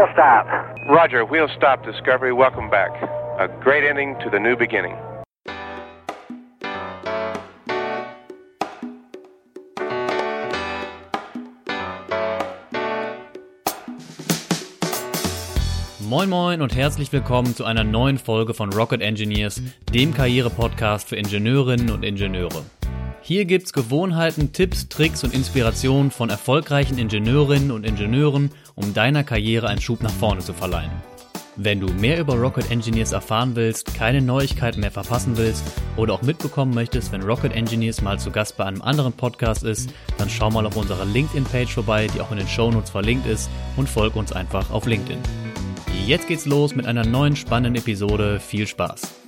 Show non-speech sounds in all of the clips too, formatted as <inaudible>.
wheel stop. Roger, wheel stop, Discovery. Welcome back. A great ending to the new beginning. Moin Moin und herzlich willkommen zu einer neuen Folge von Rocket Engineers, dem Karriere-Podcast für Ingenieurinnen und Ingenieure. Hier gibt's Gewohnheiten, Tipps, Tricks und Inspirationen von erfolgreichen Ingenieurinnen und Ingenieuren, um deiner Karriere einen Schub nach vorne zu verleihen. Wenn du mehr über Rocket Engineers erfahren willst, keine Neuigkeiten mehr verpassen willst oder auch mitbekommen möchtest, wenn Rocket Engineers mal zu Gast bei einem anderen Podcast ist, dann schau mal auf unserer LinkedIn-Page vorbei, die auch in den Shownotes verlinkt ist und folg uns einfach auf LinkedIn. Jetzt geht's los mit einer neuen spannenden Episode. Viel Spaß!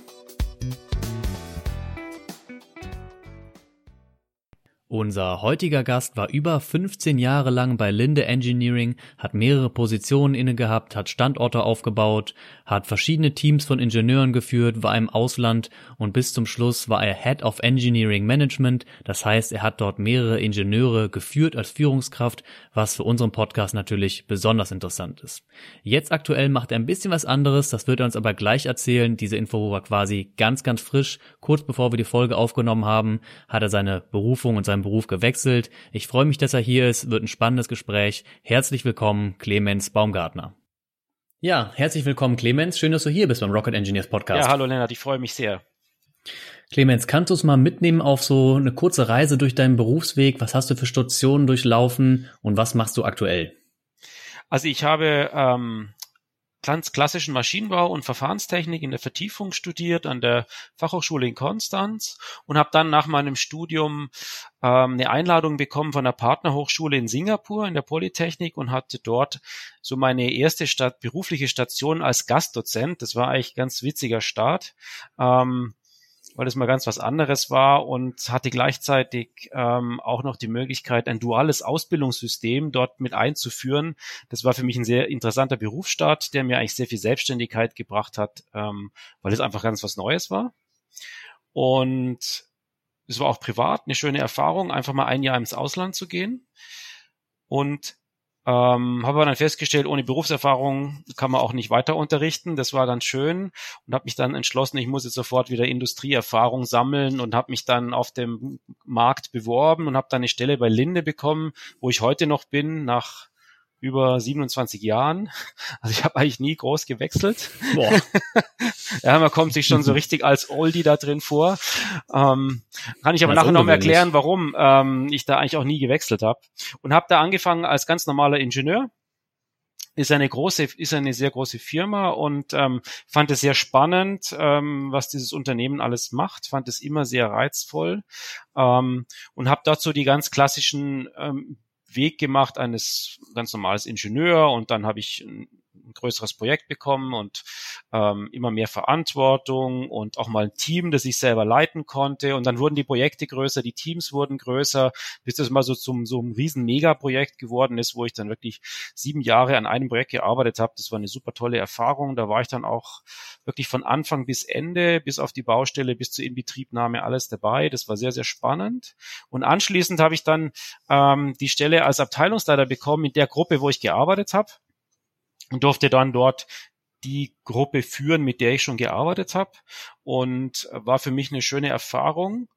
Unser heutiger Gast war über 15 Jahre lang bei Linde Engineering, hat mehrere Positionen inne gehabt, hat Standorte aufgebaut, hat verschiedene Teams von Ingenieuren geführt, war im Ausland und bis zum Schluss war er Head of Engineering Management. Das heißt, er hat dort mehrere Ingenieure geführt als Führungskraft, was für unseren Podcast natürlich besonders interessant ist. Jetzt aktuell macht er ein bisschen was anderes, das wird er uns aber gleich erzählen. Diese Info war quasi ganz, ganz frisch. Kurz bevor wir die Folge aufgenommen haben, hat er seine Berufung und sein Beruf gewechselt. Ich freue mich, dass er hier ist, wird ein spannendes Gespräch. Herzlich willkommen, Clemens Baumgartner. Ja, herzlich willkommen, Clemens. Schön, dass du hier bist beim Rocket Engineers Podcast. Ja, hallo Lennart, ich freue mich sehr. Clemens, kannst du es mal mitnehmen auf so eine kurze Reise durch deinen Berufsweg? Was hast du für Stationen durchlaufen und was machst du aktuell? Also ich habe ähm, ganz klassischen Maschinenbau und Verfahrenstechnik in der Vertiefung studiert an der Fachhochschule in Konstanz und habe dann nach meinem Studium ähm, eine Einladung bekommen von der Partnerhochschule in Singapur in der Polytechnik und hatte dort so meine erste Stadt, berufliche Station als Gastdozent. Das war eigentlich ganz witziger Start. Ähm, weil es mal ganz was anderes war und hatte gleichzeitig ähm, auch noch die Möglichkeit, ein duales Ausbildungssystem dort mit einzuführen. Das war für mich ein sehr interessanter Berufsstart, der mir eigentlich sehr viel Selbstständigkeit gebracht hat, ähm, weil es einfach ganz was Neues war. Und es war auch privat eine schöne Erfahrung, einfach mal ein Jahr ins Ausland zu gehen. Und ähm, habe dann festgestellt, ohne Berufserfahrung kann man auch nicht weiter unterrichten. Das war dann schön und habe mich dann entschlossen, ich muss jetzt sofort wieder Industrieerfahrung sammeln und habe mich dann auf dem Markt beworben und habe dann eine Stelle bei Linde bekommen, wo ich heute noch bin, nach über 27 Jahren. <laughs> Also ich habe eigentlich nie groß gewechselt. Boah. <laughs> ja, man kommt sich schon so <laughs> richtig als Oldie da drin vor. Ähm, kann ich aber nachher noch mal erklären, warum ähm, ich da eigentlich auch nie gewechselt habe. Und habe da angefangen als ganz normaler Ingenieur ist eine große, ist eine sehr große Firma und ähm, fand es sehr spannend, ähm, was dieses Unternehmen alles macht, fand es immer sehr reizvoll ähm, und habe dazu die ganz klassischen ähm, Weg gemacht eines ganz normales Ingenieur und dann habe ich ein größeres Projekt bekommen und ähm, immer mehr Verantwortung und auch mal ein Team, das ich selber leiten konnte. Und dann wurden die Projekte größer, die Teams wurden größer, bis das mal so zum so einem riesen Megaprojekt geworden ist, wo ich dann wirklich sieben Jahre an einem Projekt gearbeitet habe. Das war eine super tolle Erfahrung. Da war ich dann auch wirklich von Anfang bis Ende, bis auf die Baustelle, bis zur Inbetriebnahme alles dabei. Das war sehr, sehr spannend. Und anschließend habe ich dann ähm, die Stelle als Abteilungsleiter bekommen in der Gruppe, wo ich gearbeitet habe und durfte dann dort die Gruppe führen, mit der ich schon gearbeitet habe und war für mich eine schöne Erfahrung,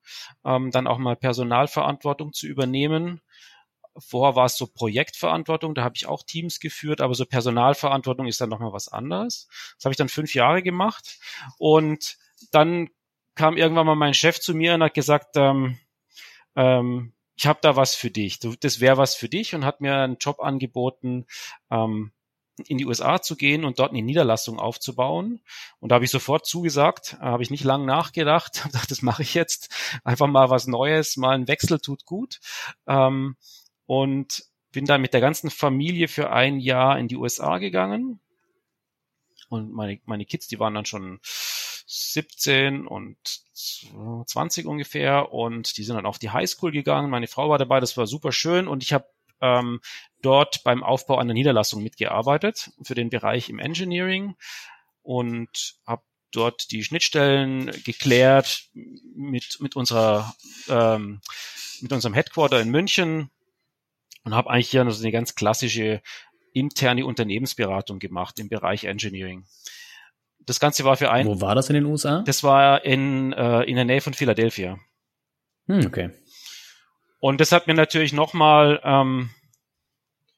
ähm, dann auch mal Personalverantwortung zu übernehmen. Vorher war es so Projektverantwortung, da habe ich auch Teams geführt, aber so Personalverantwortung ist dann nochmal was anderes. Das habe ich dann fünf Jahre gemacht und dann kam irgendwann mal mein Chef zu mir und hat gesagt, ähm, ähm, ich habe da was für dich, das wäre was für dich und hat mir einen Job angeboten ähm, in die USA zu gehen und dort eine Niederlassung aufzubauen. Und da habe ich sofort zugesagt, habe ich nicht lang nachgedacht, <laughs> habe gedacht, das mache ich jetzt. Einfach mal was Neues, mal ein Wechsel tut gut. Ähm, und bin dann mit der ganzen Familie für ein Jahr in die USA gegangen. Und meine, meine Kids, die waren dann schon 17 und 20 ungefähr und die sind dann auf die Highschool gegangen. Meine Frau war dabei, das war super schön und ich habe ähm, dort beim Aufbau einer Niederlassung mitgearbeitet für den Bereich im Engineering und habe dort die Schnittstellen geklärt mit mit unserer ähm, mit unserem Headquarter in München und habe eigentlich hier so eine ganz klassische interne Unternehmensberatung gemacht im Bereich Engineering. Das Ganze war für ein. Wo war das in den USA? Das war in, äh, in der Nähe von Philadelphia. Hm, okay. Und das hat mir natürlich nochmal, ähm,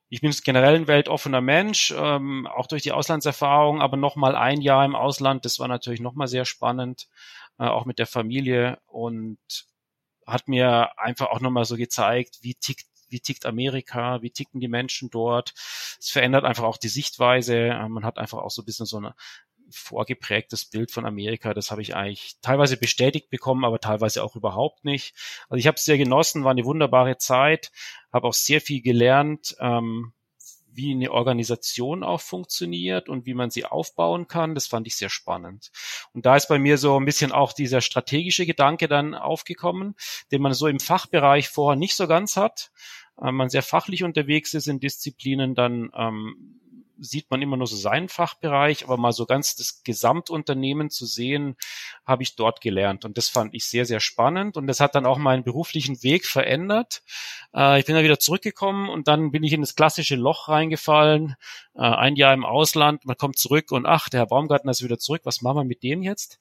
ich bin generell ein weltoffener Mensch, ähm, auch durch die Auslandserfahrung, aber nochmal ein Jahr im Ausland, das war natürlich nochmal sehr spannend, äh, auch mit der Familie und hat mir einfach auch nochmal so gezeigt, wie tickt wie tickt Amerika, wie ticken die Menschen dort. Es verändert einfach auch die Sichtweise. Äh, man hat einfach auch so ein bisschen so eine vorgeprägtes Bild von Amerika. Das habe ich eigentlich teilweise bestätigt bekommen, aber teilweise auch überhaupt nicht. Also ich habe es sehr genossen, war eine wunderbare Zeit, habe auch sehr viel gelernt, ähm, wie eine Organisation auch funktioniert und wie man sie aufbauen kann. Das fand ich sehr spannend. Und da ist bei mir so ein bisschen auch dieser strategische Gedanke dann aufgekommen, den man so im Fachbereich vorher nicht so ganz hat. Äh, man sehr fachlich unterwegs ist in Disziplinen, dann ähm, sieht man immer nur so seinen Fachbereich, aber mal so ganz das Gesamtunternehmen zu sehen, habe ich dort gelernt. Und das fand ich sehr, sehr spannend. Und das hat dann auch meinen beruflichen Weg verändert. Äh, ich bin da wieder zurückgekommen und dann bin ich in das klassische Loch reingefallen. Äh, ein Jahr im Ausland, man kommt zurück und ach, der Herr Baumgartner ist wieder zurück. Was machen wir mit dem jetzt?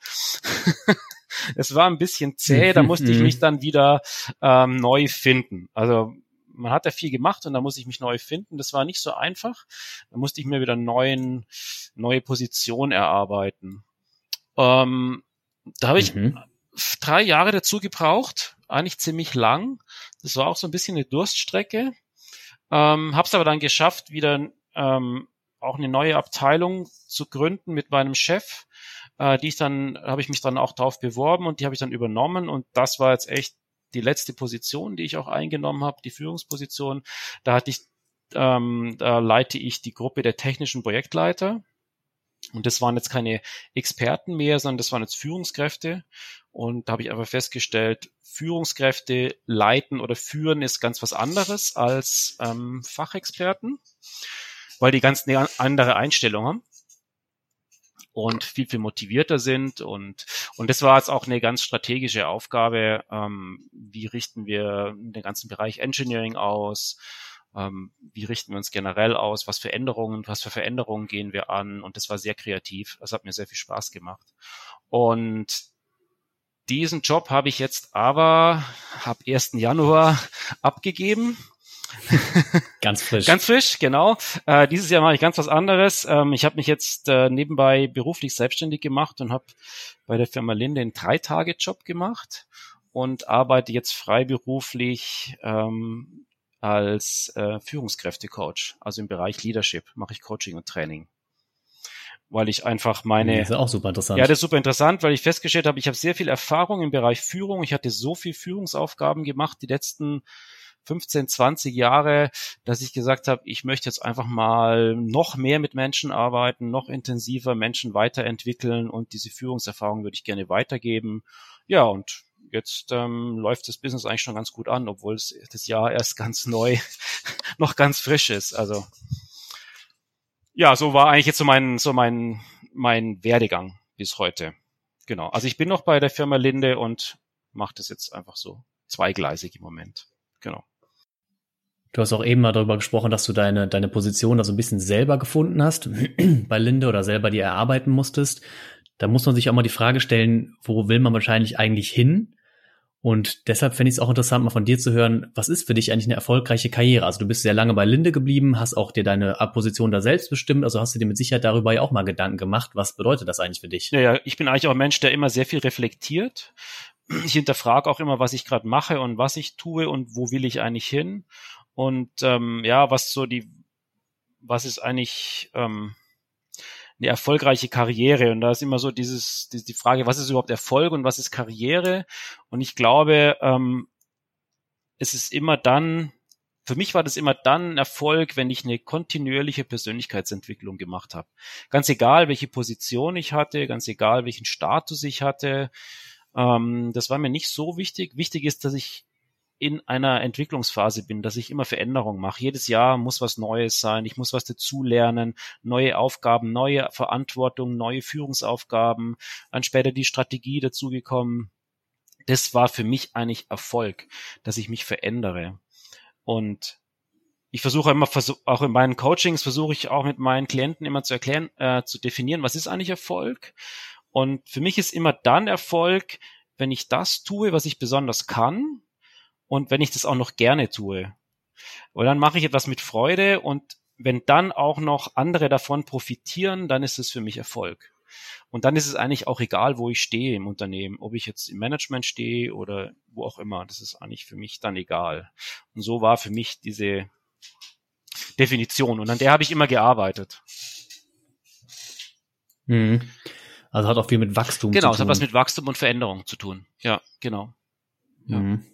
<laughs> es war ein bisschen zäh, da musste ich mich dann wieder ähm, neu finden. Also man hat ja viel gemacht und da muss ich mich neu finden. Das war nicht so einfach. Da musste ich mir wieder neuen, neue Position erarbeiten. Ähm, da habe ich mhm. drei Jahre dazu gebraucht, eigentlich ziemlich lang. Das war auch so ein bisschen eine Durststrecke. Ähm, habe es aber dann geschafft, wieder ähm, auch eine neue Abteilung zu gründen mit meinem Chef. Äh, die ich dann, habe ich mich dann auch drauf beworben und die habe ich dann übernommen und das war jetzt echt die letzte Position, die ich auch eingenommen habe, die Führungsposition, da hatte ich, ähm, da leite ich die Gruppe der technischen Projektleiter. Und das waren jetzt keine Experten mehr, sondern das waren jetzt Führungskräfte. Und da habe ich aber festgestellt, Führungskräfte leiten oder führen ist ganz was anderes als ähm, Fachexperten, weil die ganz eine andere Einstellung haben und viel, viel motivierter sind. Und, und das war jetzt auch eine ganz strategische Aufgabe. Ähm, wie richten wir den ganzen Bereich Engineering aus? Ähm, wie richten wir uns generell aus? Was für Änderungen, was für Veränderungen gehen wir an? Und das war sehr kreativ. Das hat mir sehr viel Spaß gemacht. Und diesen Job habe ich jetzt aber ab 1. Januar abgegeben ganz frisch. ganz frisch, genau. Äh, dieses Jahr mache ich ganz was anderes. Ähm, ich habe mich jetzt äh, nebenbei beruflich selbstständig gemacht und habe bei der Firma Linde einen Drei-Tage-Job gemacht und arbeite jetzt freiberuflich ähm, als äh, Führungskräftecoach, also im Bereich Leadership mache ich Coaching und Training weil ich einfach meine. Das ist auch super interessant. Ja, das ist super interessant, weil ich festgestellt habe, ich habe sehr viel Erfahrung im Bereich Führung. Ich hatte so viel Führungsaufgaben gemacht die letzten 15, 20 Jahre, dass ich gesagt habe, ich möchte jetzt einfach mal noch mehr mit Menschen arbeiten, noch intensiver Menschen weiterentwickeln und diese Führungserfahrung würde ich gerne weitergeben. Ja, und jetzt ähm, läuft das Business eigentlich schon ganz gut an, obwohl es das Jahr erst ganz neu, <laughs> noch ganz frisch ist. Also ja, so war eigentlich jetzt so mein, so mein, mein Werdegang bis heute. Genau. Also ich bin noch bei der Firma Linde und mache das jetzt einfach so zweigleisig im Moment. Genau. Du hast auch eben mal darüber gesprochen, dass du deine, deine Position da so ein bisschen selber gefunden hast <clears throat> bei Linde oder selber die erarbeiten musstest. Da muss man sich auch mal die Frage stellen, wo will man wahrscheinlich eigentlich hin? Und deshalb fände ich es auch interessant, mal von dir zu hören, was ist für dich eigentlich eine erfolgreiche Karriere? Also du bist sehr lange bei Linde geblieben, hast auch dir deine Position da selbst bestimmt, also hast du dir mit Sicherheit darüber ja auch mal Gedanken gemacht. Was bedeutet das eigentlich für dich? Ja, ja ich bin eigentlich auch ein Mensch, der immer sehr viel reflektiert. Ich hinterfrage auch immer, was ich gerade mache und was ich tue und wo will ich eigentlich hin. Und ähm, ja, was so die, was ist eigentlich ähm, eine erfolgreiche Karriere? Und da ist immer so dieses, die, die Frage, was ist überhaupt Erfolg und was ist Karriere? Und ich glaube, ähm, es ist immer dann, für mich war das immer dann Erfolg, wenn ich eine kontinuierliche Persönlichkeitsentwicklung gemacht habe. Ganz egal, welche Position ich hatte, ganz egal, welchen Status ich hatte. Ähm, das war mir nicht so wichtig. Wichtig ist, dass ich in einer Entwicklungsphase bin, dass ich immer Veränderungen mache. Jedes Jahr muss was Neues sein, ich muss was dazulernen, neue Aufgaben, neue Verantwortung, neue Führungsaufgaben, dann später die Strategie dazugekommen. Das war für mich eigentlich Erfolg, dass ich mich verändere. Und ich versuche immer, auch in meinen Coachings versuche ich auch mit meinen Klienten immer zu erklären, äh, zu definieren, was ist eigentlich Erfolg? Und für mich ist immer dann Erfolg, wenn ich das tue, was ich besonders kann und wenn ich das auch noch gerne tue. Weil dann mache ich etwas mit Freude und wenn dann auch noch andere davon profitieren, dann ist es für mich Erfolg. Und dann ist es eigentlich auch egal, wo ich stehe im Unternehmen, ob ich jetzt im Management stehe oder wo auch immer. Das ist eigentlich für mich dann egal. Und so war für mich diese Definition. Und an der habe ich immer gearbeitet. Mhm. Also hat auch viel mit Wachstum genau, zu tun. Genau, es hat was mit Wachstum und Veränderung zu tun. Ja, genau. Ja. Mhm.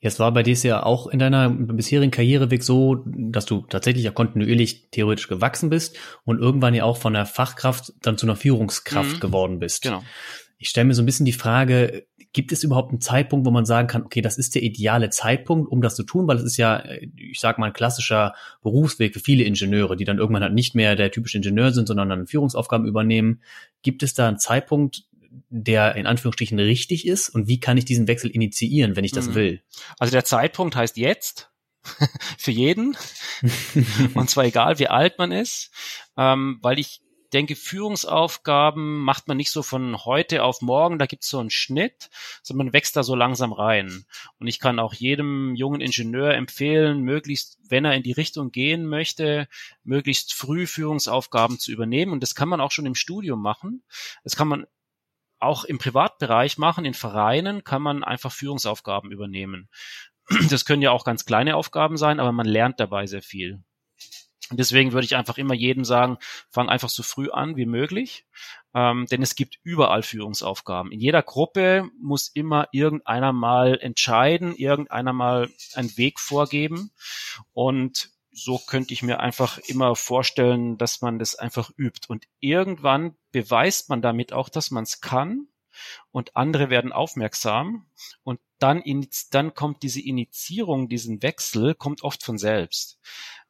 Jetzt war bei dir ja auch in deiner bisherigen Karriereweg so, dass du tatsächlich ja kontinuierlich theoretisch gewachsen bist und irgendwann ja auch von der Fachkraft dann zu einer Führungskraft mhm. geworden bist. Genau. Ich stelle mir so ein bisschen die Frage, gibt es überhaupt einen Zeitpunkt, wo man sagen kann, okay, das ist der ideale Zeitpunkt, um das zu tun, weil es ist ja, ich sag mal, ein klassischer Berufsweg für viele Ingenieure, die dann irgendwann halt nicht mehr der typische Ingenieur sind, sondern dann Führungsaufgaben übernehmen. Gibt es da einen Zeitpunkt, der in Anführungsstrichen richtig ist und wie kann ich diesen Wechsel initiieren, wenn ich das mhm. will? Also der Zeitpunkt heißt jetzt <laughs> für jeden <laughs> und zwar egal, wie alt man ist, ähm, weil ich denke, Führungsaufgaben macht man nicht so von heute auf morgen, da gibt's so einen Schnitt, sondern man wächst da so langsam rein. Und ich kann auch jedem jungen Ingenieur empfehlen, möglichst, wenn er in die Richtung gehen möchte, möglichst früh Führungsaufgaben zu übernehmen. Und das kann man auch schon im Studium machen. Das kann man auch im Privatbereich machen, in Vereinen kann man einfach Führungsaufgaben übernehmen. <clears throat> Das können ja auch ganz kleine Aufgaben sein, aber man lernt dabei sehr viel. Deswegen würde ich einfach immer jedem sagen, fang einfach so früh an wie möglich, ähm, denn es gibt überall Führungsaufgaben. In jeder Gruppe muss immer irgendeiner mal entscheiden, irgendeiner mal einen Weg vorgeben und so könnte ich mir einfach immer vorstellen, dass man das einfach übt. Und irgendwann beweist man damit auch, dass man es kann und andere werden aufmerksam und dann, dann kommt diese Initiierung, diesen Wechsel, kommt oft von selbst.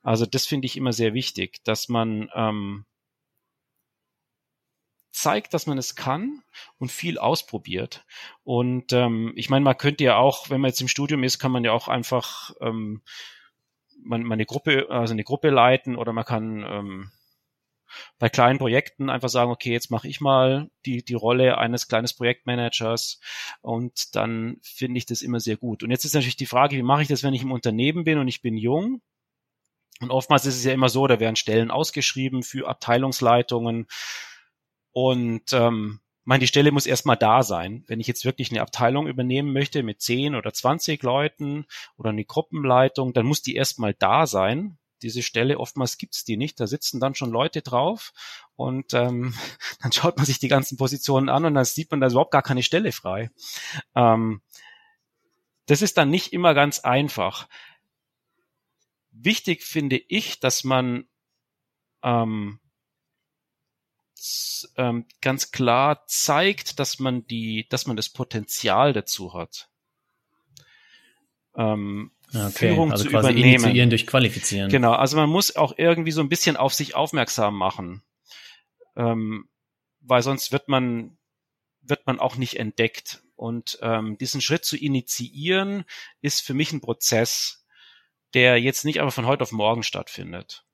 Also das finde ich immer sehr wichtig, dass man ähm, zeigt, dass man es kann und viel ausprobiert. Und ähm, ich meine, man könnte ja auch, wenn man jetzt im Studium ist, kann man ja auch einfach ähm, man, man eine Gruppe, also eine Gruppe leiten oder man kann ähm, bei kleinen Projekten einfach sagen, okay, jetzt mache ich mal die, die Rolle eines kleines Projektmanagers und dann finde ich das immer sehr gut. Und jetzt ist natürlich die Frage, wie mache ich das, wenn ich im Unternehmen bin und ich bin jung? Und oftmals ist es ja immer so, da werden Stellen ausgeschrieben für Abteilungsleitungen und ähm, meine, die Stelle muss erstmal da sein. Wenn ich jetzt wirklich eine Abteilung übernehmen möchte mit 10 oder 20 Leuten oder eine Gruppenleitung, dann muss die erstmal da sein. Diese Stelle, oftmals gibt's die nicht. Da sitzen dann schon Leute drauf und ähm, <laughs> dann schaut man sich die ganzen Positionen an und dann sieht man, da überhaupt gar keine Stelle frei. Ähm, das ist dann nicht immer ganz einfach. Wichtig finde ich, dass man ähm, ähm, ganz klar zeigt, dass man die, dass man das Potenzial dazu hat. Ähm, okay, Führung also zu quasi übernehmen. Initiieren durch Qualifizieren. Genau, also man muss auch irgendwie so ein bisschen auf sich aufmerksam machen, ähm, weil sonst wird man wird man auch nicht entdeckt. Und ähm, diesen Schritt zu initiieren, ist für mich ein Prozess, der jetzt nicht einfach von heute auf morgen stattfindet.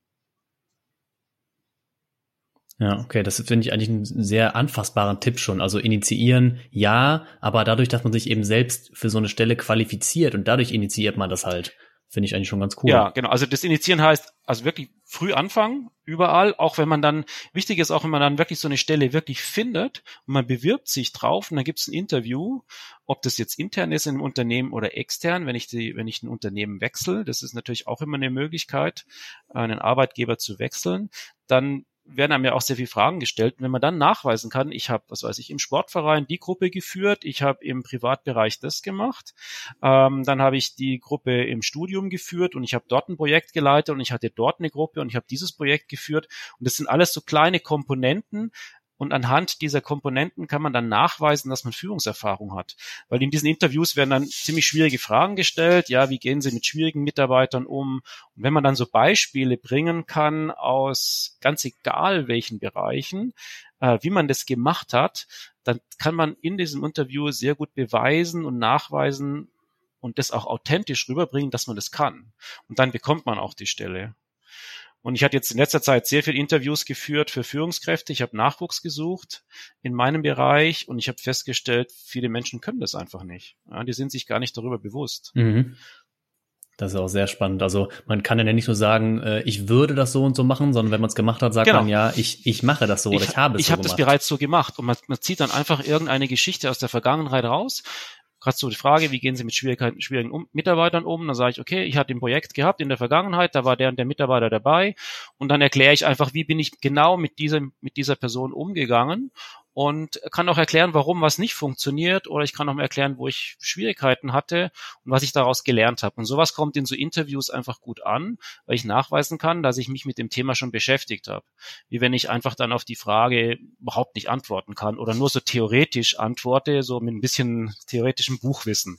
Ja, okay, das finde ich eigentlich einen sehr anfassbaren Tipp schon. Also initiieren, ja, aber dadurch, dass man sich eben selbst für so eine Stelle qualifiziert und dadurch initiiert man das halt, finde ich eigentlich schon ganz cool. Ja, genau. Also das Initiieren heißt, also wirklich früh anfangen, überall, auch wenn man dann, wichtig ist auch, wenn man dann wirklich so eine Stelle wirklich findet und man bewirbt sich drauf und dann gibt es ein Interview, ob das jetzt intern ist in einem Unternehmen oder extern, wenn ich die, wenn ich ein Unternehmen wechsle, das ist natürlich auch immer eine Möglichkeit, einen Arbeitgeber zu wechseln, dann werden einem ja auch sehr viele Fragen gestellt. Und wenn man dann nachweisen kann, ich habe, was weiß ich, im Sportverein die Gruppe geführt, ich habe im Privatbereich das gemacht, ähm, dann habe ich die Gruppe im Studium geführt und ich habe dort ein Projekt geleitet und ich hatte dort eine Gruppe und ich habe dieses Projekt geführt. Und das sind alles so kleine Komponenten, und anhand dieser Komponenten kann man dann nachweisen, dass man Führungserfahrung hat. Weil in diesen Interviews werden dann ziemlich schwierige Fragen gestellt. Ja, wie gehen Sie mit schwierigen Mitarbeitern um? Und wenn man dann so Beispiele bringen kann aus ganz egal welchen Bereichen, äh, wie man das gemacht hat, dann kann man in diesem Interview sehr gut beweisen und nachweisen, und das auch authentisch rüberbringen, dass man das kann. Und dann bekommt man auch die Stelle. Und ich hatte jetzt in letzter Zeit sehr viele Interviews geführt für Führungskräfte. Ich habe Nachwuchs gesucht in meinem Bereich und ich habe festgestellt, viele Menschen können das einfach nicht. Ja, die sind sich gar nicht darüber bewusst. Mhm. Das ist auch sehr spannend. Also man kann ja nicht nur sagen, äh, ich würde das so und so machen, sondern wenn man es gemacht hat, sagt genau. man ja, ich, ich mache das so oder ich habe es ich so hab gemacht. Ich habe das bereits so gemacht und man, man zieht dann einfach irgendeine Geschichte aus der Vergangenheit raus gerade so die Frage, wie gehen Sie mit Schwierigkeiten, schwierigen um Mitarbeitern um? Dann sage ich, okay, ich hatte ein Projekt gehabt in der Vergangenheit, da war der und der Mitarbeiter dabei und dann erkläre ich einfach, wie bin ich genau mit dieser, mit dieser Person umgegangen und kann auch erklären, warum was nicht funktioniert oder ich kann auch mal erklären, wo ich Schwierigkeiten hatte und was ich daraus gelernt habe. Und sowas kommt in so Interviews einfach gut an, weil ich nachweisen kann, dass ich mich mit dem Thema schon beschäftigt habe. Wie wenn ich einfach dann auf die Frage überhaupt nicht antworten kann oder nur so theoretisch antworte, so mit ein bisschen theoretischem Buchwissen.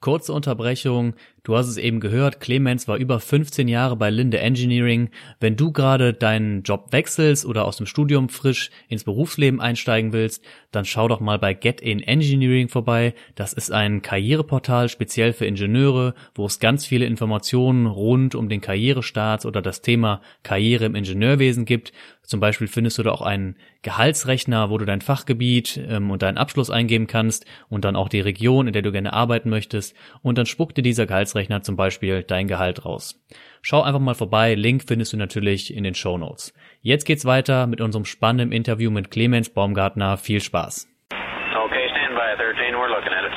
Kurze Unterbrechung. Du hast es eben gehört, Clemens war über 15 Jahre bei Linde Engineering. Wenn du gerade deinen Job wechselst oder aus dem Studium frisch ins Berufsleben einsteigen willst, dann schau doch mal bei Get in Engineering vorbei. Das ist ein Karriereportal speziell für Ingenieure, wo es ganz viele Informationen rund um den Karrierestart oder das Thema Karriere im Ingenieurwesen gibt. Zum Beispiel findest du da auch einen Gehaltsrechner, wo du dein Fachgebiet ähm, und deinen Abschluss eingeben kannst und dann auch die Region, in der du gerne arbeiten möchtest. Und dann spuckt dir dieser Gehaltsrechner zum Beispiel dein Gehalt raus. Schau einfach mal vorbei, Link findest du natürlich in den Show Notes. Jetzt geht's weiter mit unserem spannenden Interview mit Clemens Baumgartner. Viel Spaß. Okay, stand by 13, we're looking at it.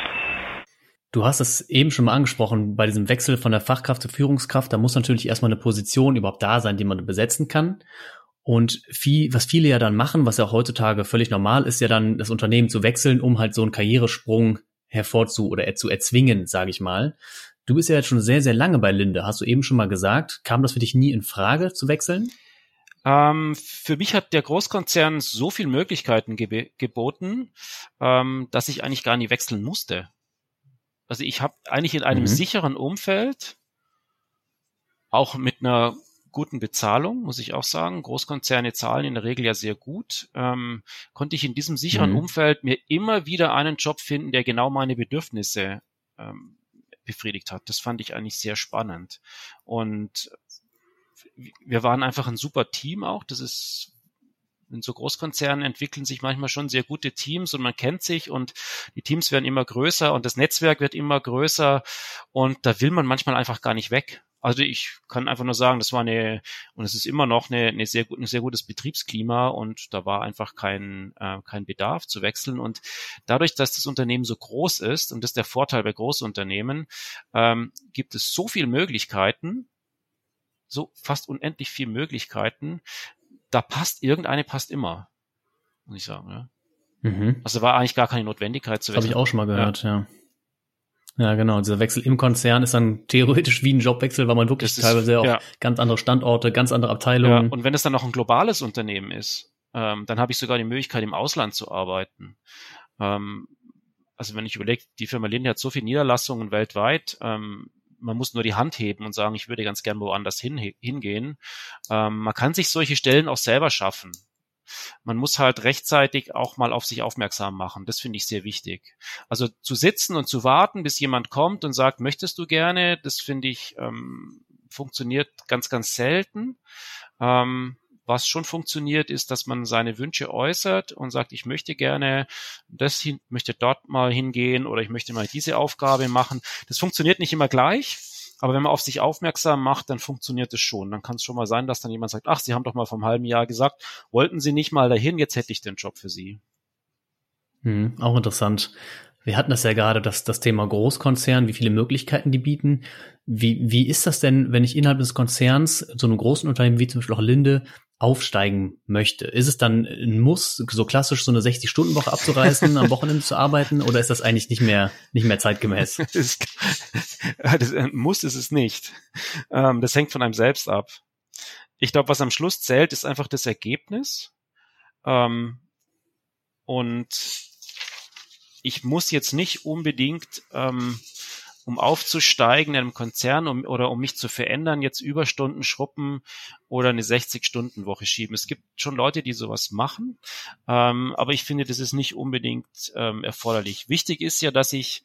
Du hast es eben schon mal angesprochen, bei diesem Wechsel von der Fachkraft zur Führungskraft, da muss natürlich erstmal eine Position überhaupt da sein, die man besetzen kann. Und viel, was viele ja dann machen, was ja auch heutzutage völlig normal ist, ja dann das Unternehmen zu wechseln, um halt so einen Karrieresprung hervorzu oder zu erzwingen, sage ich mal. Du bist ja jetzt schon sehr, sehr lange bei Linde. Hast du eben schon mal gesagt. Kam das für dich nie in Frage zu wechseln? Ähm, für mich hat der Großkonzern so viele Möglichkeiten ge geboten, ähm, dass ich eigentlich gar nie wechseln musste. Also ich habe eigentlich in einem mhm. sicheren Umfeld, auch mit einer guten Bezahlung, muss ich auch sagen. Großkonzerne zahlen in der Regel ja sehr gut. Ähm, konnte ich in diesem sicheren mhm. Umfeld mir immer wieder einen Job finden, der genau meine Bedürfnisse ähm, befriedigt hat. Das fand ich eigentlich sehr spannend. Und wir waren einfach ein super Team auch. Das ist in so Großkonzernen entwickeln sich manchmal schon sehr gute Teams und man kennt sich und die Teams werden immer größer und das Netzwerk wird immer größer und da will man manchmal einfach gar nicht weg. Also ich kann einfach nur sagen, das war eine, und es ist immer noch eine, eine sehr, ein sehr gutes Betriebsklima und da war einfach kein, äh, kein Bedarf zu wechseln. Und dadurch, dass das Unternehmen so groß ist, und das ist der Vorteil bei Großunternehmen, ähm, gibt es so viele Möglichkeiten, so fast unendlich viele Möglichkeiten, da passt irgendeine passt immer, muss ich sagen. Ja. Mhm. Also war eigentlich gar keine Notwendigkeit zu wechseln. Habe ich auch schon mal gehört, ja. ja. Ja, genau. Dieser Wechsel im Konzern ist dann theoretisch wie ein Jobwechsel, weil man wirklich ist, teilweise auch ja. ganz andere Standorte, ganz andere Abteilungen. Ja, und wenn es dann noch ein globales Unternehmen ist, ähm, dann habe ich sogar die Möglichkeit, im Ausland zu arbeiten. Ähm, also wenn ich überlege, die Firma Linde hat so viele Niederlassungen weltweit, ähm, man muss nur die Hand heben und sagen, ich würde ganz gern woanders hin, hingehen. Ähm, man kann sich solche Stellen auch selber schaffen man muss halt rechtzeitig auch mal auf sich aufmerksam machen. Das finde ich sehr wichtig. Also zu sitzen und zu warten, bis jemand kommt und sagt, möchtest du gerne, das finde ich ähm, funktioniert ganz, ganz selten. Ähm, was schon funktioniert, ist, dass man seine Wünsche äußert und sagt, ich möchte gerne das hin, möchte dort mal hingehen oder ich möchte mal diese Aufgabe machen. Das funktioniert nicht immer gleich. Aber wenn man auf sich aufmerksam macht, dann funktioniert es schon. Dann kann es schon mal sein, dass dann jemand sagt, ach, Sie haben doch mal vom halben Jahr gesagt, wollten Sie nicht mal dahin, jetzt hätte ich den Job für Sie. Hm, auch interessant. Wir hatten das ja gerade, das, das Thema Großkonzern, wie viele Möglichkeiten die bieten. Wie, wie ist das denn, wenn ich innerhalb des Konzerns, so einem großen Unternehmen wie zum Beispiel auch Linde, aufsteigen möchte? Ist es dann ein Muss, so klassisch so eine 60-Stunden-Woche abzureißen, am Wochenende zu arbeiten, oder ist das eigentlich nicht mehr, nicht mehr zeitgemäß? <laughs> das, <laughs> das, äh, muss ist es nicht. Ähm, das hängt von einem selbst ab. Ich glaube, was am Schluss zählt, ist einfach das Ergebnis. Ähm, und ich muss jetzt nicht unbedingt ähm, um aufzusteigen in einem Konzern um, oder um mich zu verändern, jetzt Überstunden schruppen oder eine 60-Stunden-Woche schieben. Es gibt schon Leute, die sowas machen, ähm, aber ich finde, das ist nicht unbedingt ähm, erforderlich. Wichtig ist ja, dass ich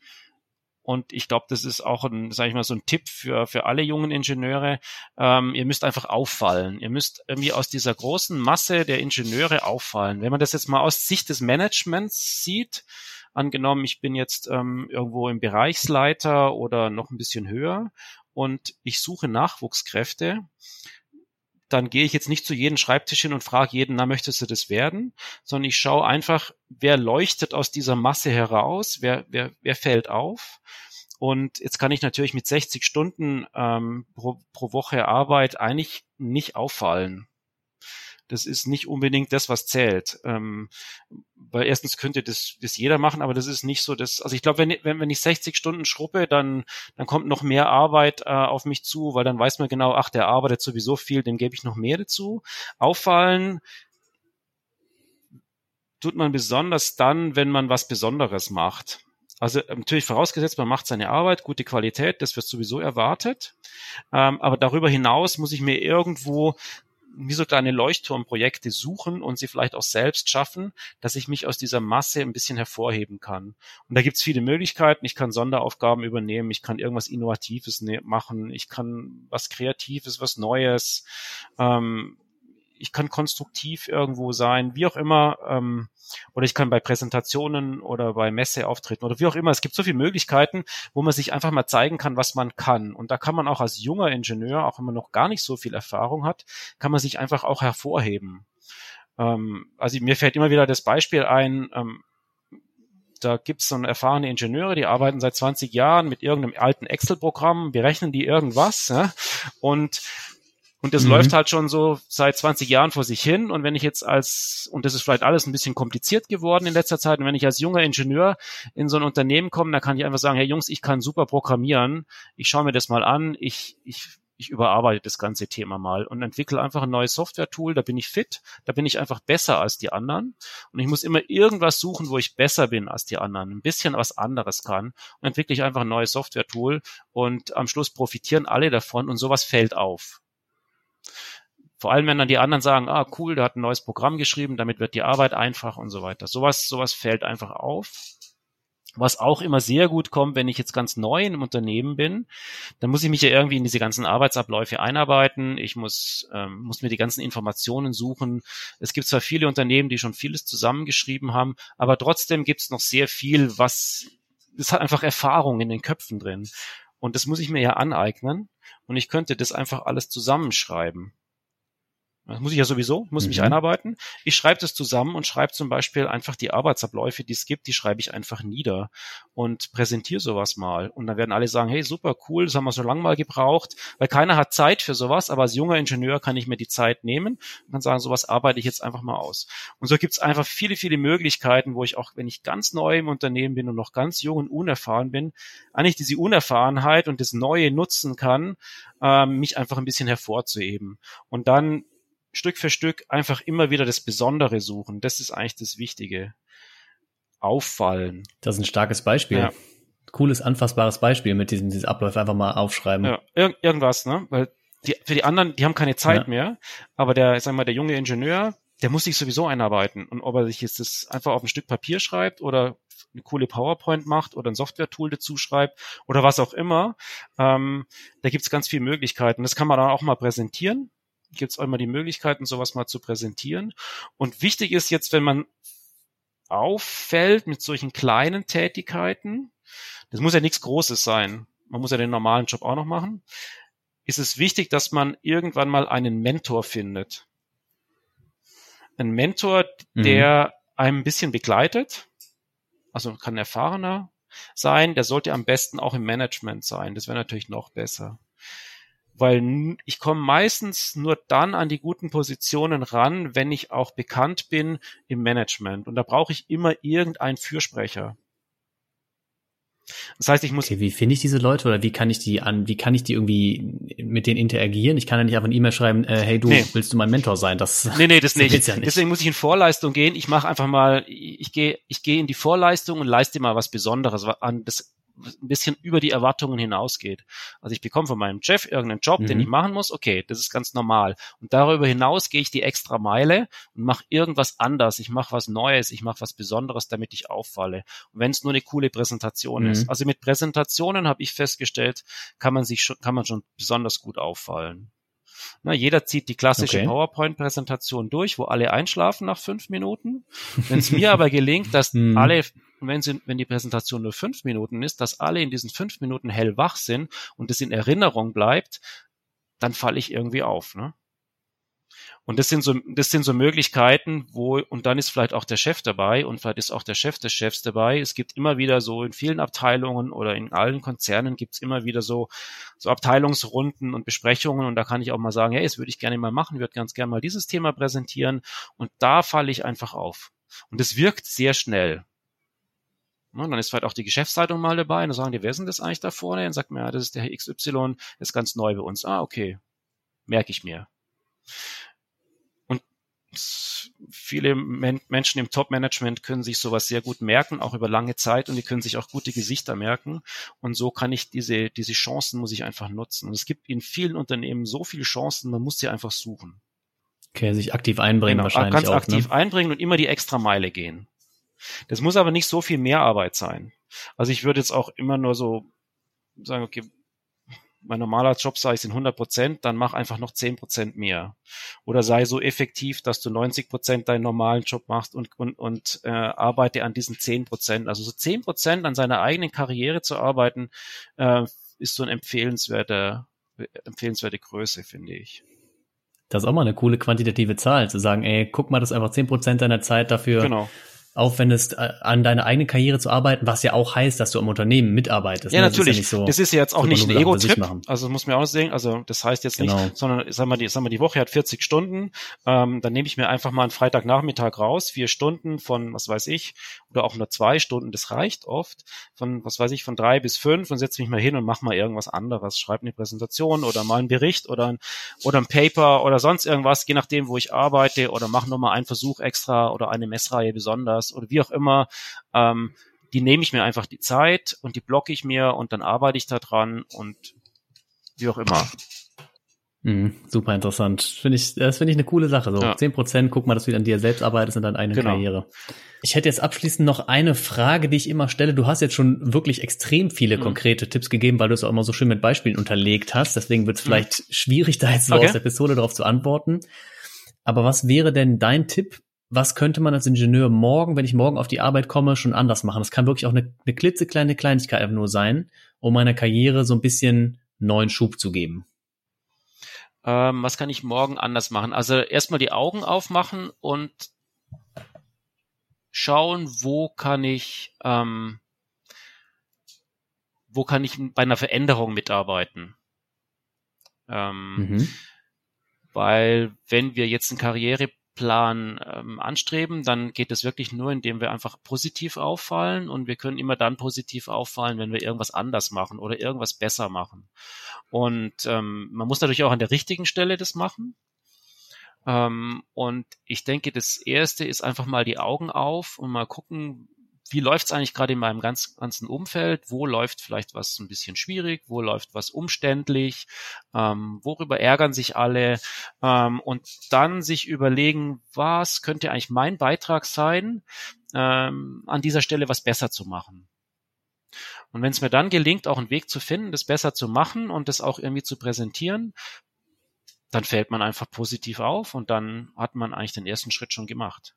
und ich glaube, das ist auch ein, sage ich mal, so ein Tipp für, für alle jungen Ingenieure. Ähm, ihr müsst einfach auffallen. Ihr müsst irgendwie aus dieser großen Masse der Ingenieure auffallen. Wenn man das jetzt mal aus Sicht des Managements sieht, angenommen, ich bin jetzt ähm, irgendwo im Bereichsleiter oder noch ein bisschen höher und ich suche Nachwuchskräfte, dann gehe ich jetzt nicht zu jedem Schreibtisch hin und frage jeden, na, möchtest du das werden? Sondern ich schaue einfach, wer leuchtet aus dieser Masse heraus, wer, wer, wer fällt auf. Und jetzt kann ich natürlich mit 60 Stunden ähm, pro, pro Woche Arbeit eigentlich nicht auffallen das ist nicht unbedingt das, was zählt. Ähm, weil erstens könnte das, das jeder machen, aber das ist nicht so das, also ich glaube, wenn, wenn, wenn ich 60 Stunden schruppe, dann, dann kommt noch mehr Arbeit äh, auf mich zu, weil dann weiß man genau, ach, der arbeitet sowieso viel, dem gebe ich noch mehr dazu. Auffallen tut man besonders dann, wenn man was Besonderes macht. Also natürlich vorausgesetzt, man macht seine Arbeit, gute Qualität, das wird sowieso erwartet. Ähm, aber darüber hinaus muss ich mir irgendwo wie so kleine Leuchtturmprojekte suchen und sie vielleicht auch selbst schaffen, dass ich mich aus dieser Masse ein bisschen hervorheben kann. Und da gibt's viele Möglichkeiten. Ich kann Sonderaufgaben übernehmen, ich kann irgendwas Innovatives ne machen, ich kann was Kreatives, was Neues, ähm, ich kann konstruktiv irgendwo sein, wie auch immer. Ähm, oder ich kann bei Präsentationen oder bei Messe auftreten oder wie auch immer. Es gibt so viele Möglichkeiten, wo man sich einfach mal zeigen kann, was man kann. Und da kann man auch als junger Ingenieur, auch wenn man noch gar nicht so viel Erfahrung hat, kann man sich einfach auch hervorheben. Ähm, also mir fällt immer wieder das Beispiel ein, ähm, da gibt's so erfahrene Ingenieure, die arbeiten seit 20 Jahren mit irgendeinem alten Excel-Programm, berechnen die irgendwas ja, und und das mhm. läuft halt schon so seit 20 Jahren vor sich hin. Und wenn ich jetzt als, und das ist vielleicht alles ein bisschen kompliziert geworden in letzter Zeit, und wenn ich als junger Ingenieur in so ein Unternehmen komme, dann kann ich einfach sagen, hey Jungs, ich kann super programmieren. Ich schaue mir das mal an. Ich, ich, ich überarbeite das ganze Thema mal und entwickle einfach ein neues Software-Tool. Da bin ich fit. Da bin ich einfach besser als die anderen. Und ich muss immer irgendwas suchen, wo ich besser bin als die anderen. Ein bisschen was anderes kann. Und entwickle ich einfach ein neues Software-Tool. Und am Schluss profitieren alle davon und sowas fällt auf. Vor allem, wenn dann die anderen sagen, ah, cool, der hat ein neues Programm geschrieben, damit wird die Arbeit einfach und so weiter. Sowas, sowas fällt einfach auf. Was auch immer sehr gut kommt, wenn ich jetzt ganz neu im Unternehmen bin, dann muss ich mich ja irgendwie in diese ganzen Arbeitsabläufe einarbeiten. Ich muss, ähm, muss mir die ganzen Informationen suchen. Es gibt zwar viele Unternehmen, die schon vieles zusammengeschrieben haben, aber trotzdem gibt es noch sehr viel, was, es hat einfach Erfahrung in den Köpfen drin. Und das muss ich mir ja aneignen. Und ich könnte das einfach alles zusammenschreiben. Das muss ich ja sowieso, muss mhm. mich einarbeiten. Ich schreibe das zusammen und schreibe zum Beispiel einfach die Arbeitsabläufe, die es gibt, die schreibe ich einfach nieder und präsentiere sowas mal. Und dann werden alle sagen, hey, super cool, das haben wir so lange mal gebraucht, weil keiner hat Zeit für sowas, aber als junger Ingenieur kann ich mir die Zeit nehmen und kann sagen, sowas arbeite ich jetzt einfach mal aus. Und so gibt es einfach viele, viele Möglichkeiten, wo ich auch, wenn ich ganz neu im Unternehmen bin und noch ganz jung und unerfahren bin, eigentlich diese Unerfahrenheit und das Neue nutzen kann, ähm, mich einfach ein bisschen hervorzuheben. Und dann Stück für Stück einfach immer wieder das Besondere suchen. Das ist eigentlich das Wichtige. Auffallen. Das ist ein starkes Beispiel. Ja. Cooles, anfassbares Beispiel mit diesem, dieses Abläufe einfach mal aufschreiben. Ja, Ir irgendwas, ne? Weil die, für die anderen, die haben keine Zeit ja. mehr, aber der, sag mal, der junge Ingenieur, der muss sich sowieso einarbeiten. Und ob er sich jetzt das einfach auf ein Stück Papier schreibt oder eine coole PowerPoint macht oder ein Software-Tool dazu schreibt oder was auch immer, ähm, da gibt's ganz viele Möglichkeiten. Das kann man dann auch mal präsentieren gibt es einmal die Möglichkeiten, sowas mal zu präsentieren. Und wichtig ist jetzt, wenn man auffällt mit solchen kleinen Tätigkeiten, das muss ja nichts Großes sein, man muss ja den normalen Job auch noch machen, ist es wichtig, dass man irgendwann mal einen Mentor findet. Ein Mentor, mhm. der einem ein bisschen begleitet, also kann erfahrener sein, der sollte am besten auch im Management sein. Das wäre natürlich noch besser weil ich komme meistens nur dann an die guten Positionen ran, wenn ich auch bekannt bin im Management. Und da brauche ich immer irgendeinen Fürsprecher. Das heißt, ich muss. Okay, wie finde ich diese Leute oder wie kann ich die an, wie kann ich die irgendwie mit denen interagieren? Ich kann ja nicht einfach eine E-Mail schreiben, äh, hey du, nee. willst du mein Mentor sein? Das Nee, nee, das, <laughs> nicht. Ja nicht. Deswegen muss ich in Vorleistung gehen. Ich mache einfach mal, ich gehe, ich gehe in die Vorleistung und leiste mal was Besonderes an. Das ein bisschen über die Erwartungen hinausgeht. Also ich bekomme von meinem Chef irgendeinen Job, mhm. den ich machen muss, okay, das ist ganz normal. Und darüber hinaus gehe ich die extra Meile und mache irgendwas anders. Ich mache was Neues, ich mache was Besonderes, damit ich auffalle. Und wenn es nur eine coole Präsentation mhm. ist. Also mit Präsentationen habe ich festgestellt, kann man sich schon, kann man schon besonders gut auffallen. Na, jeder zieht die klassische okay. PowerPoint-Präsentation durch, wo alle einschlafen nach fünf Minuten. Wenn es <laughs> mir aber gelingt, dass hm. alle, wenn, sie, wenn die Präsentation nur fünf Minuten ist, dass alle in diesen fünf Minuten hellwach sind und es in Erinnerung bleibt, dann falle ich irgendwie auf. Ne? Und das sind so, das sind so Möglichkeiten, wo, und dann ist vielleicht auch der Chef dabei und vielleicht ist auch der Chef des Chefs dabei. Es gibt immer wieder so in vielen Abteilungen oder in allen Konzernen gibt es immer wieder so, so Abteilungsrunden und Besprechungen und da kann ich auch mal sagen, hey, das würde ich gerne mal machen, würde ganz gerne mal dieses Thema präsentieren und da falle ich einfach auf. Und es wirkt sehr schnell. Und dann ist vielleicht auch die Geschäftsleitung mal dabei und dann sagen die, wer ist denn das eigentlich da vorne? Und sagt mir, ja, das ist der XY, ist ganz neu bei uns. Ah, okay. Merke ich mir viele Men Menschen im Top-Management können sich sowas sehr gut merken, auch über lange Zeit und die können sich auch gute Gesichter merken. Und so kann ich diese, diese Chancen muss ich einfach nutzen. Und es gibt in vielen Unternehmen so viele Chancen, man muss sie einfach suchen. Okay, sich aktiv einbringen genau, wahrscheinlich ganz auch. Ganz aktiv ne? einbringen und immer die extra Meile gehen. Das muss aber nicht so viel mehr Arbeit sein. Also ich würde jetzt auch immer nur so sagen, okay, mein normaler Job sei es in 100 Prozent, dann mach einfach noch 10 Prozent mehr. Oder sei so effektiv, dass du 90 Prozent deinen normalen Job machst und, und, und äh, arbeite an diesen 10 Prozent. Also so 10 Prozent an seiner eigenen Karriere zu arbeiten, äh, ist so ein empfehlenswerter, empfehlenswerte Größe, finde ich. Das ist auch mal eine coole quantitative Zahl, zu sagen, ey, guck mal, das ist einfach 10 Prozent deiner Zeit dafür genau aufwendest, äh, an deiner eigenen Karriere zu arbeiten, was ja auch heißt, dass du am Unternehmen mitarbeitest. Ja, ne? natürlich. Das ist ja, so, das ist ja jetzt auch nicht ein Ego-Trip. Also das muss man auch sehen. Also das heißt jetzt genau. nicht, sondern sag mal, die, sag mal, die Woche hat 40 Stunden. Ähm, dann nehme ich mir einfach mal einen Freitagnachmittag raus, vier Stunden von, was weiß ich, oder auch nur zwei Stunden. Das reicht oft. Von, was weiß ich, von drei bis fünf und setze mich mal hin und mach mal irgendwas anderes. Schreibe eine Präsentation oder mal einen Bericht oder ein, oder ein Paper oder sonst irgendwas, je nachdem, wo ich arbeite oder mach nochmal einen Versuch extra oder eine Messreihe besonders Podcast oder wie auch immer, ähm, die nehme ich mir einfach die Zeit und die blocke ich mir und dann arbeite ich da dran und wie auch immer. Mhm, super interessant. Finde ich, das finde ich eine coole Sache. So ja. 10 Prozent, guck mal, dass du an dir selbst arbeitest und deine eigene genau. Karriere. Ich hätte jetzt abschließend noch eine Frage, die ich immer stelle. Du hast jetzt schon wirklich extrem viele mhm. konkrete Tipps gegeben, weil du es auch immer so schön mit Beispielen unterlegt hast. Deswegen wird es mhm. vielleicht schwierig, <laughs> da jetzt so okay. aus der Pistole darauf zu antworten. Aber was wäre denn dein Tipp, was könnte man als Ingenieur morgen, wenn ich morgen auf die Arbeit komme, schon anders machen? Das kann wirklich auch eine, eine klitzekleine Kleinigkeit einfach nur sein, um meiner Karriere so ein bisschen neuen Schub zu geben. Ähm, was kann ich morgen anders machen? Also erstmal die Augen aufmachen und schauen, wo kann ich, ähm, wo kann ich bei einer Veränderung mitarbeiten. Ähm, mhm. Weil wenn wir jetzt einen Karriere Plan ähm, anstreben, dann geht es wirklich nur, indem wir einfach positiv auffallen und wir können immer dann positiv auffallen, wenn wir irgendwas anders machen oder irgendwas besser machen. Und ähm, man muss natürlich auch an der richtigen Stelle das machen. Ähm, und ich denke, das Erste ist einfach mal die Augen auf und mal gucken, wie läuft es eigentlich gerade in meinem ganz, ganzen Umfeld? Wo läuft vielleicht was ein bisschen schwierig? Wo läuft was umständlich? Ähm, worüber ärgern sich alle? Ähm, und dann sich überlegen, was könnte eigentlich mein Beitrag sein, ähm, an dieser Stelle was besser zu machen? Und wenn es mir dann gelingt, auch einen Weg zu finden, das besser zu machen und das auch irgendwie zu präsentieren, dann fällt man einfach positiv auf und dann hat man eigentlich den ersten Schritt schon gemacht.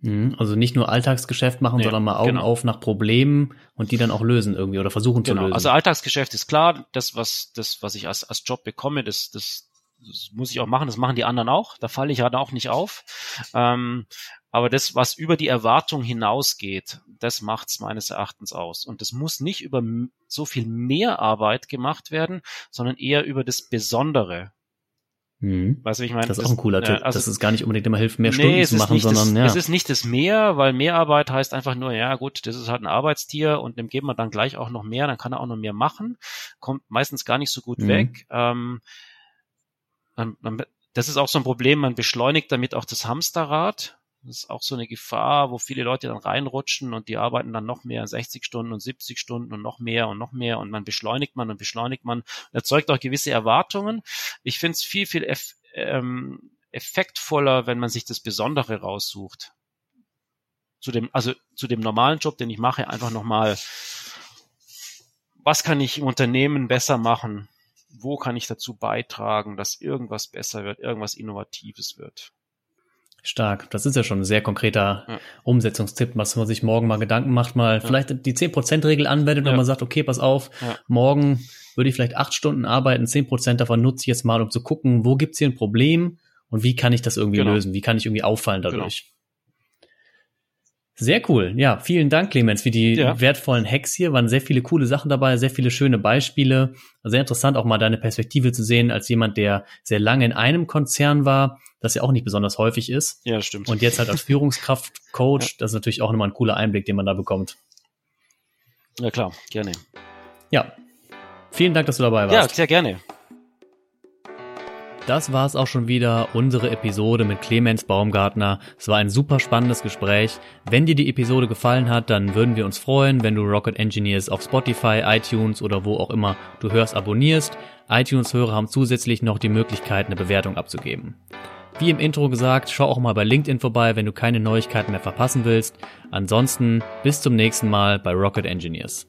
Mhm. Also nicht nur Alltagsgeschäft machen, nee, sondern mal Augen genau. auf nach Problemen und die dann auch lösen irgendwie oder versuchen genau. zu lösen. Also Alltagsgeschäft ist klar, das was das was ich als als Job bekomme, das das, das muss ich auch machen. Das machen die anderen auch. Da falle ich halt auch nicht auf. Ähm, aber das, was über die Erwartung hinausgeht, das macht's meines Erachtens aus. Und das muss nicht über so viel mehr Arbeit gemacht werden, sondern eher über das Besondere. Mhm. Weißt du, ich meine? Das ist auch ein cooler Tipp, also, dass es gar nicht unbedingt immer hilft, mehr Stunden nee, zu machen, sondern das, ja. Es ist nicht das Mehr, weil Mehrarbeit heißt einfach nur, ja gut, das ist halt ein Arbeitstier und dem geben wir dann gleich auch noch mehr, dann kann er auch noch mehr machen, kommt meistens gar nicht so gut mhm. weg. Ähm, man, man, das ist auch so ein Problem, man beschleunigt damit auch das Hamsterrad. Das ist auch so eine Gefahr, wo viele Leute dann reinrutschen und die arbeiten dann noch mehr, 60 Stunden und 70 Stunden und noch mehr und noch mehr und man beschleunigt man und beschleunigt man. erzeugt auch gewisse Erwartungen. Ich finde es viel, viel eff ähm, effektvoller, wenn man sich das Besondere raussucht. Zu dem, also zu dem normalen Job, den ich mache, einfach nochmal, was kann ich im Unternehmen besser machen? Wo kann ich dazu beitragen, dass irgendwas besser wird, irgendwas Innovatives wird? Stark. Das ist ja schon ein sehr konkreter ja. Umsetzungstipp, was man sich morgen mal Gedanken macht, mal ja. vielleicht die 10%-Regel anwendet ja. und man sagt, okay, pass auf, morgen würde ich vielleicht acht Stunden arbeiten, 10% davon nutze ich jetzt mal, um zu gucken, wo gibt's hier ein Problem und wie kann ich das irgendwie genau. lösen? Wie kann ich irgendwie auffallen dadurch? Genau. Sehr cool. Ja, vielen Dank, Clemens, für die ja. wertvollen Hacks hier. Waren sehr viele coole Sachen dabei, sehr viele schöne Beispiele. Sehr interessant, auch mal deine Perspektive zu sehen, als jemand, der sehr lange in einem Konzern war, das ja auch nicht besonders häufig ist. Ja, stimmt. Und jetzt halt als <laughs> Führungskraft, Coach, ja. das ist natürlich auch nochmal ein cooler Einblick, den man da bekommt. Ja, klar, gerne. Ja. Vielen Dank, dass du dabei warst. Ja, sehr gerne. Das war es auch schon wieder, unsere Episode mit Clemens Baumgartner. Es war ein super spannendes Gespräch. Wenn dir die Episode gefallen hat, dann würden wir uns freuen, wenn du Rocket Engineers auf Spotify, iTunes oder wo auch immer du hörst abonnierst. iTunes-Hörer haben zusätzlich noch die Möglichkeit, eine Bewertung abzugeben. Wie im Intro gesagt, schau auch mal bei LinkedIn vorbei, wenn du keine Neuigkeiten mehr verpassen willst. Ansonsten bis zum nächsten Mal bei Rocket Engineers.